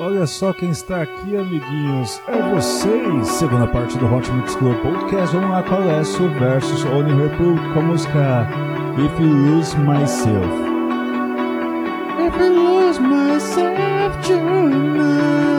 Olha só quem está aqui, amiguinhos. É vocês! Segunda parte do Hot Mix Club Podcast. Vamos lá, Colesso versus Only Republic com a música If You Lose Myself. If you lose myself tonight.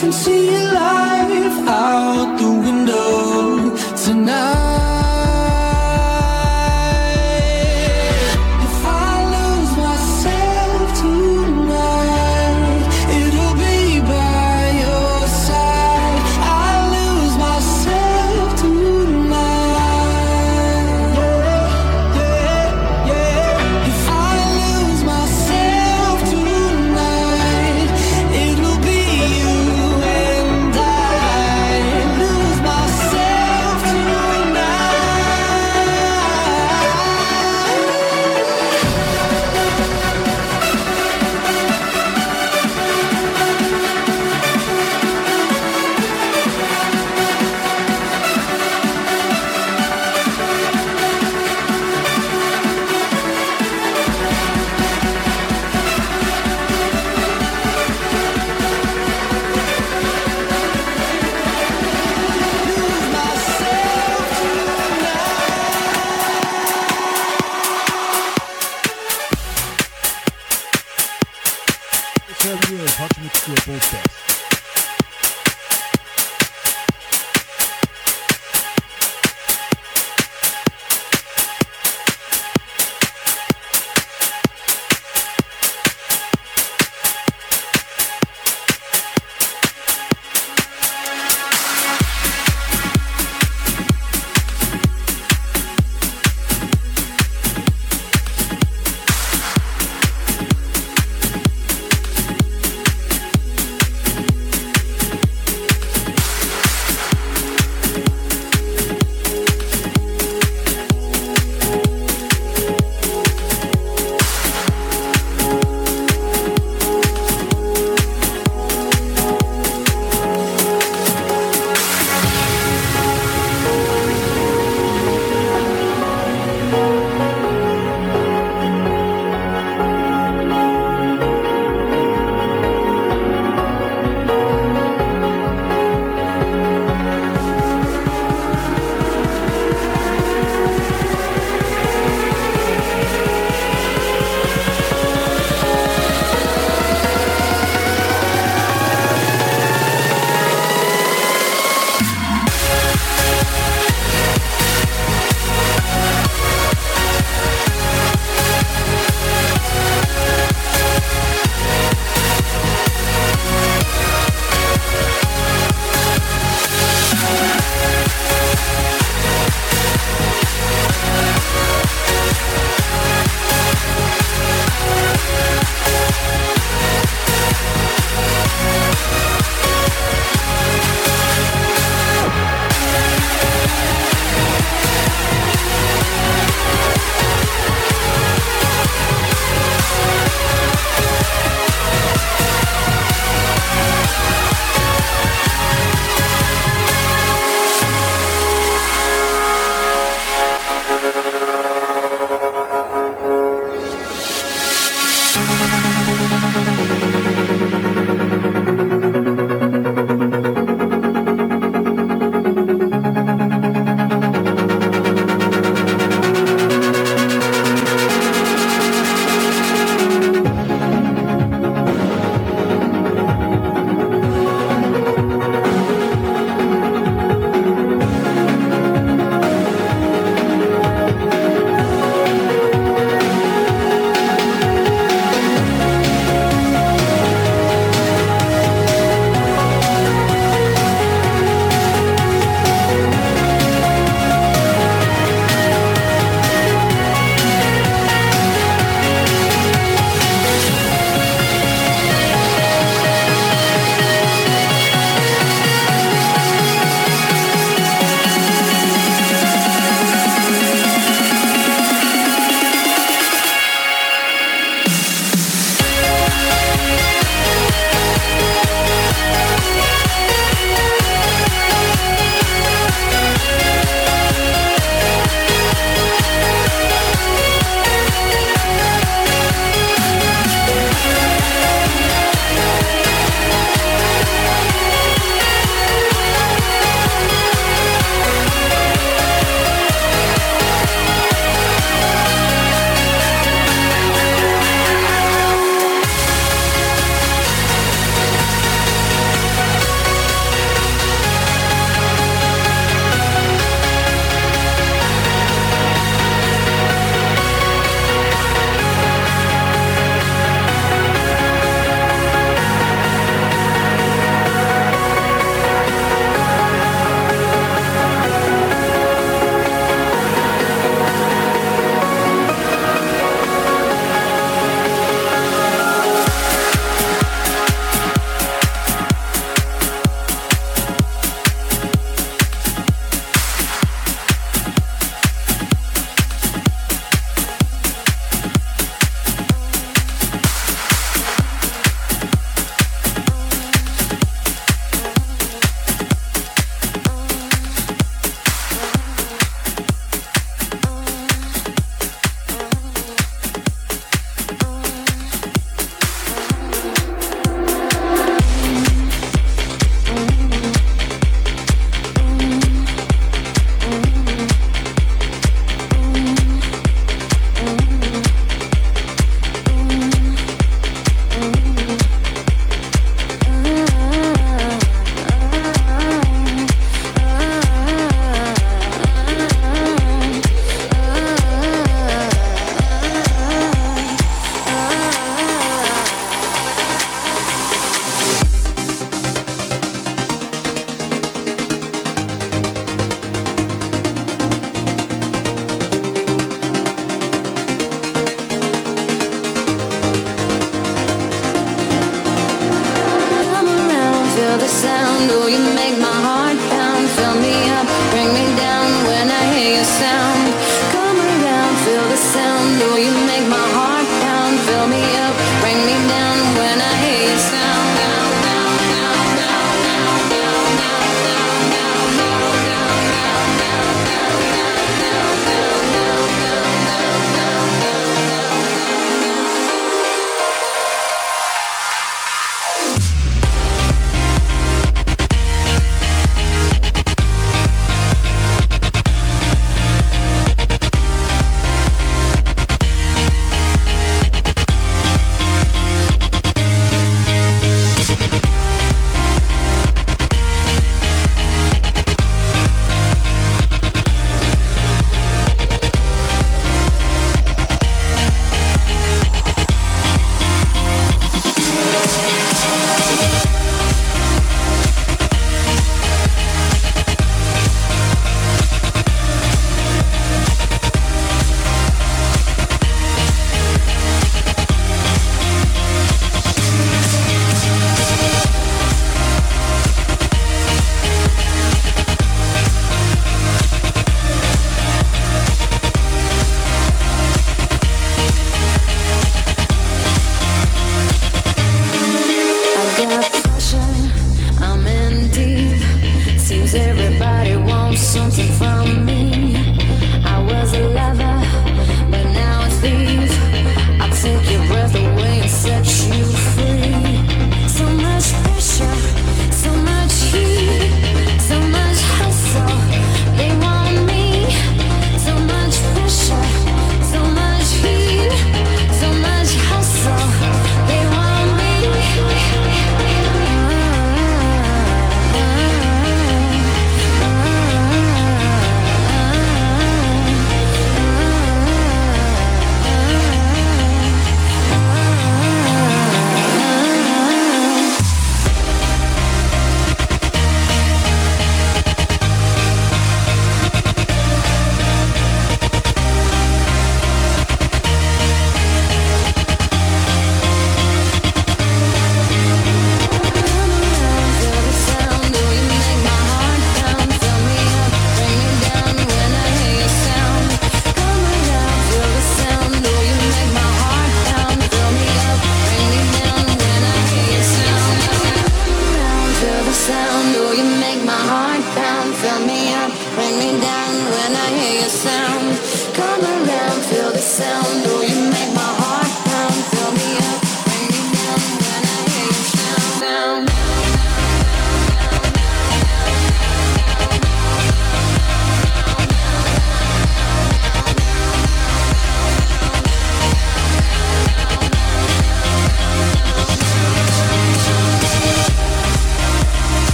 can see you light.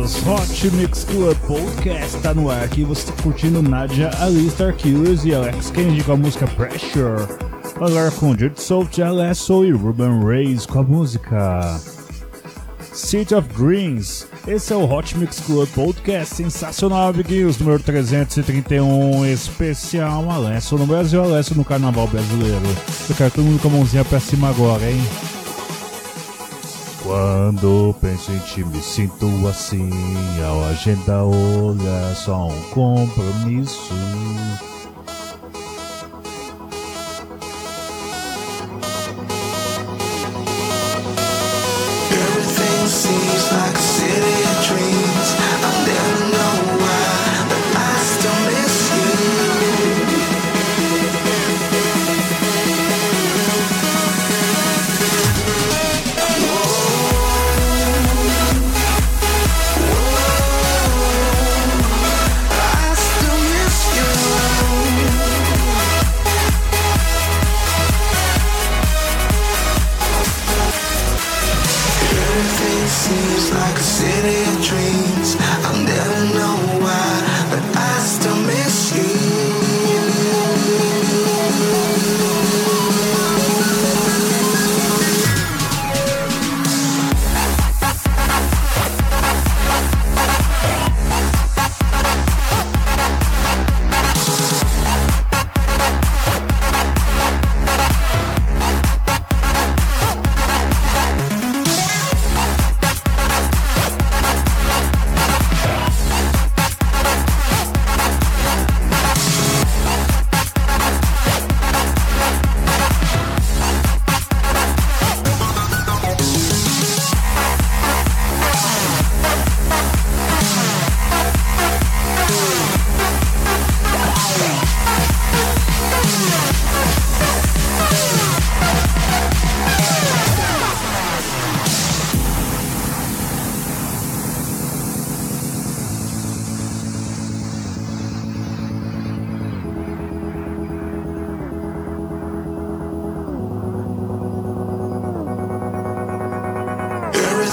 Amiguinhos, Hot Mix Club Podcast tá no ar aqui. Você tá curtindo Nadia, Ali, Star Killers e Alex Kennedy com a música Pressure. Agora com Jude Soft, Alesso e Ruben Reis com a música City of Dreams. Esse é o Hot Mix Club Podcast sensacional, amiguinhos, número 331, especial Alesso no Brasil, Alesso no Carnaval Brasileiro. Eu quero todo mundo com a mãozinha pra cima agora, hein? Quando penso em ti me sinto assim, ao agenda olha só um compromisso.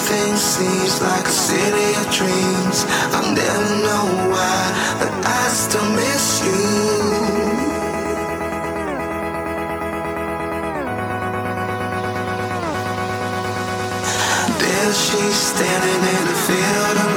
Everything seems like a city of dreams. I'll never know why, but I still miss you. There she's standing in the field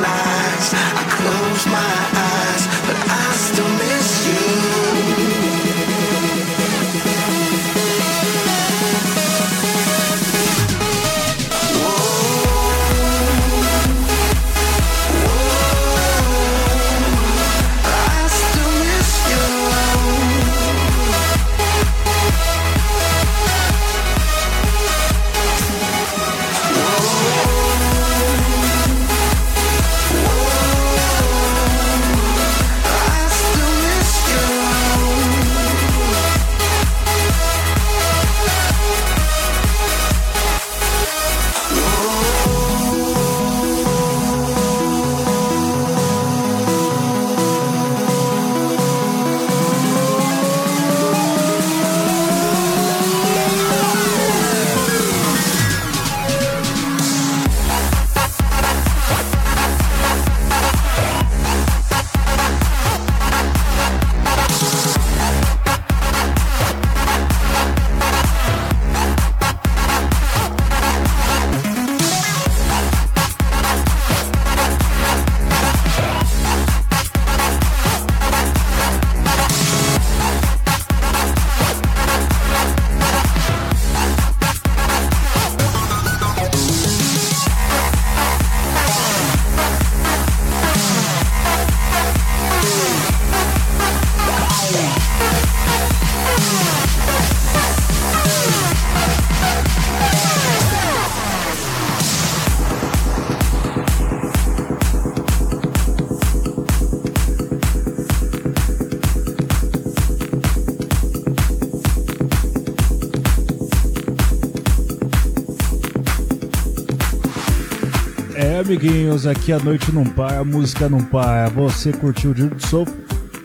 amiguinhos, aqui a noite não para, a música não para. Você curtiu Jude Soul,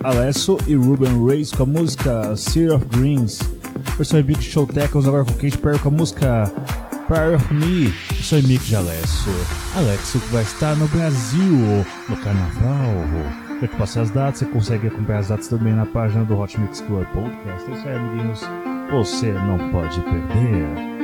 Alesso e Ruben Reis com a música Sea of Dreams. Versão Big Show Tackles agora com Kate Perry com a música Part of Me. Sou Henrique de Alessio. Alexo que vai estar no Brasil no Carnaval. Eu te passei as datas, você consegue acompanhar as datas também na página do Hot Mix Club Podcast. É isso aí, amiguinhos. Você não pode perder.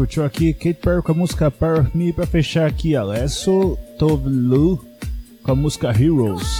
Curtiu aqui Kate Perry com a música Power Me pra fechar aqui Alesso Tovlu com a música Heroes.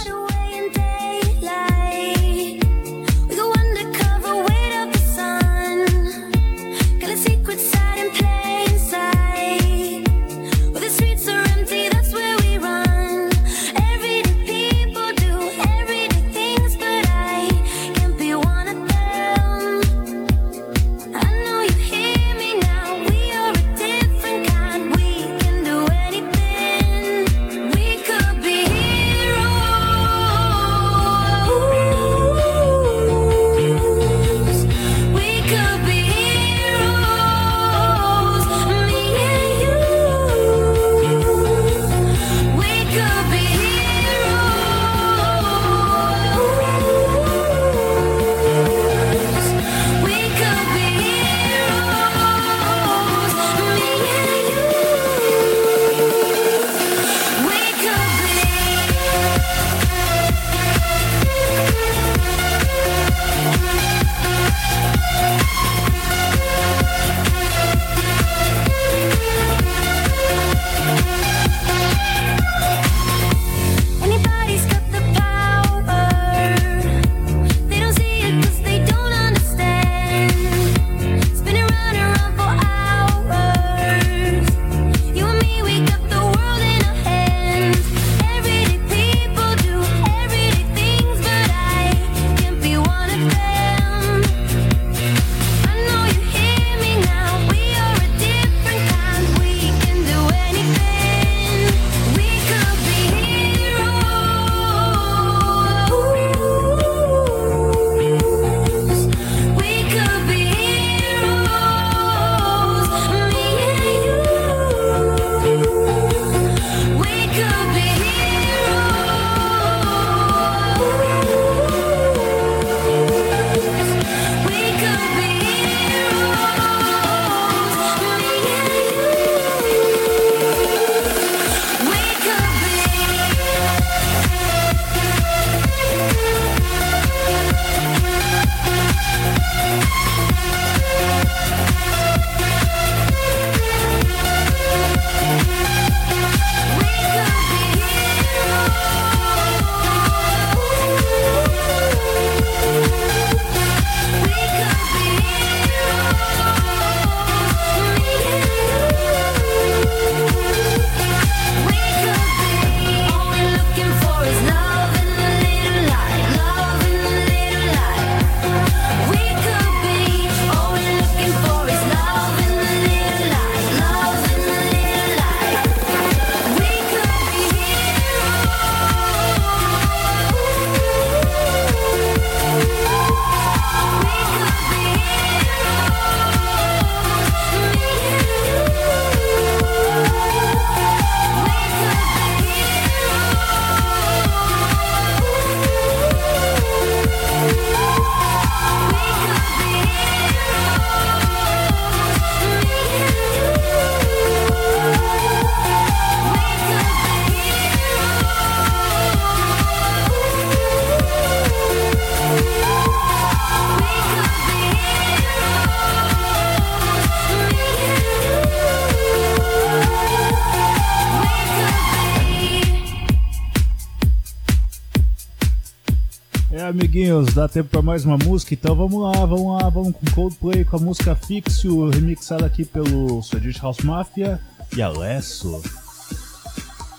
Amiguinhos, dá tempo para mais uma música, então vamos lá, vamos lá, vamos com Coldplay com a música Fixio, remixada aqui pelo Swedish House Mafia e Alesso.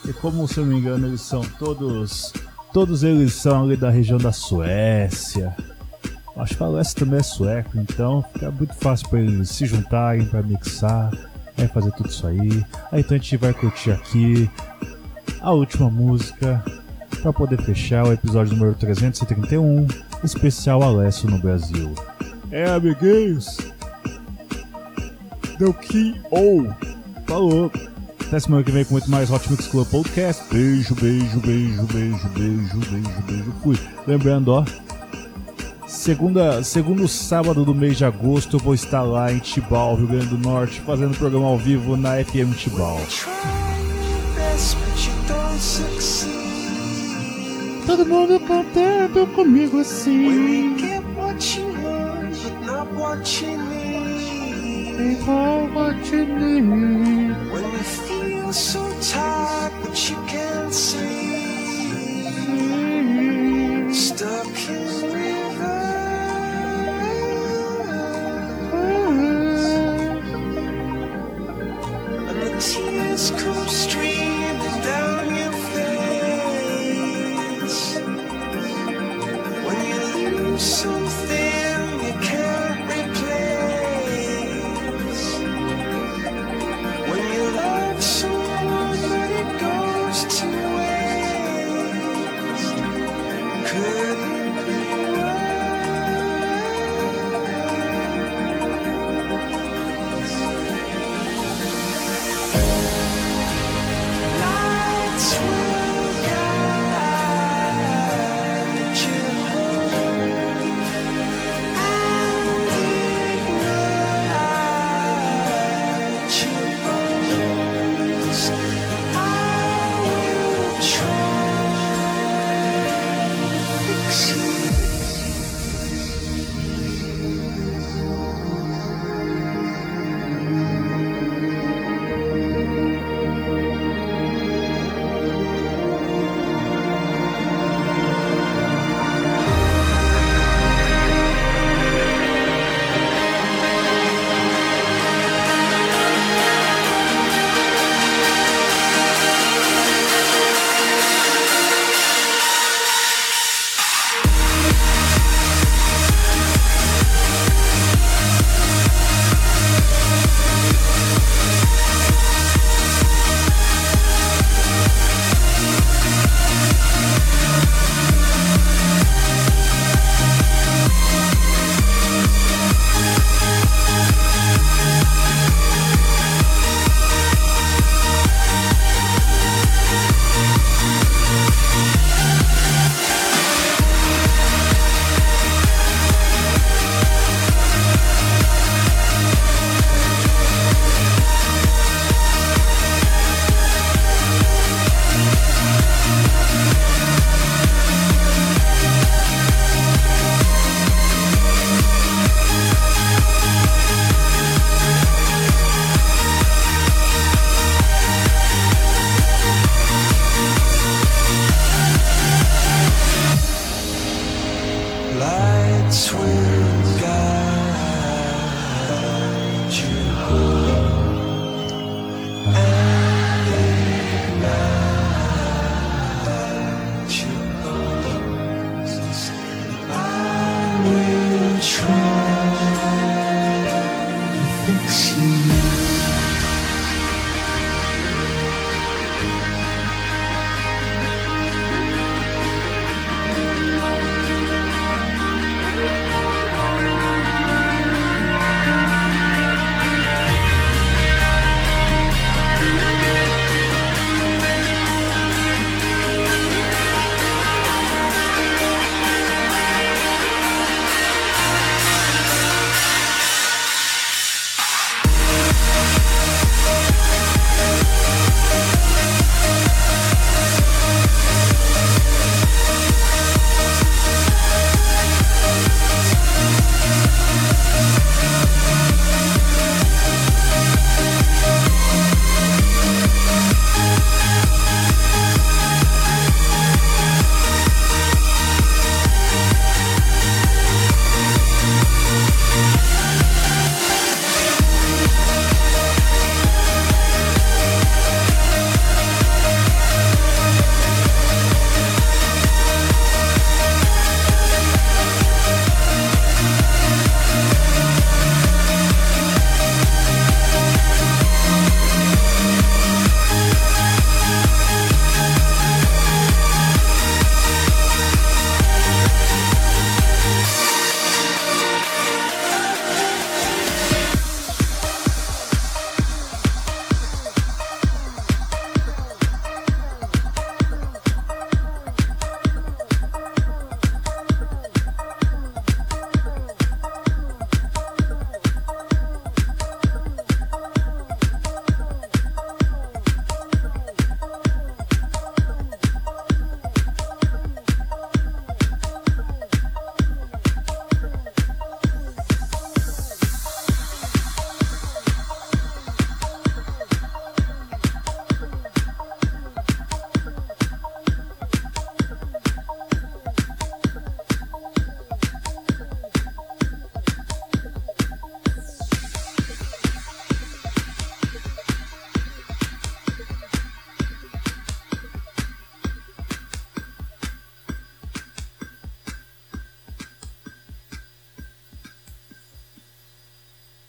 E como se eu não me engano, eles são todos. Todos eles são ali da região da Suécia. Acho que a Alesso também é sueco, então fica muito fácil para eles se juntarem para mixar, aí fazer tudo isso aí. Aí então a gente vai curtir aqui a última música para poder fechar o episódio número 331, especial Alessio no Brasil. É, amiguinhos! Deu que ou! Falou! Até semana que vem com muito mais Hot Mix Club Podcast. Beijo, beijo, beijo, beijo, beijo, beijo, beijo. Fui. Lembrando, ó. Segunda, segundo sábado do mês de agosto eu vou estar lá em Tibau, Rio Grande do Norte, fazendo programa ao vivo na FM Tibau. Todo mundo cantando comigo assim. Igual Watching. When you feel so tired but you can't see. Stuck in rivers. And the ah. tears come. house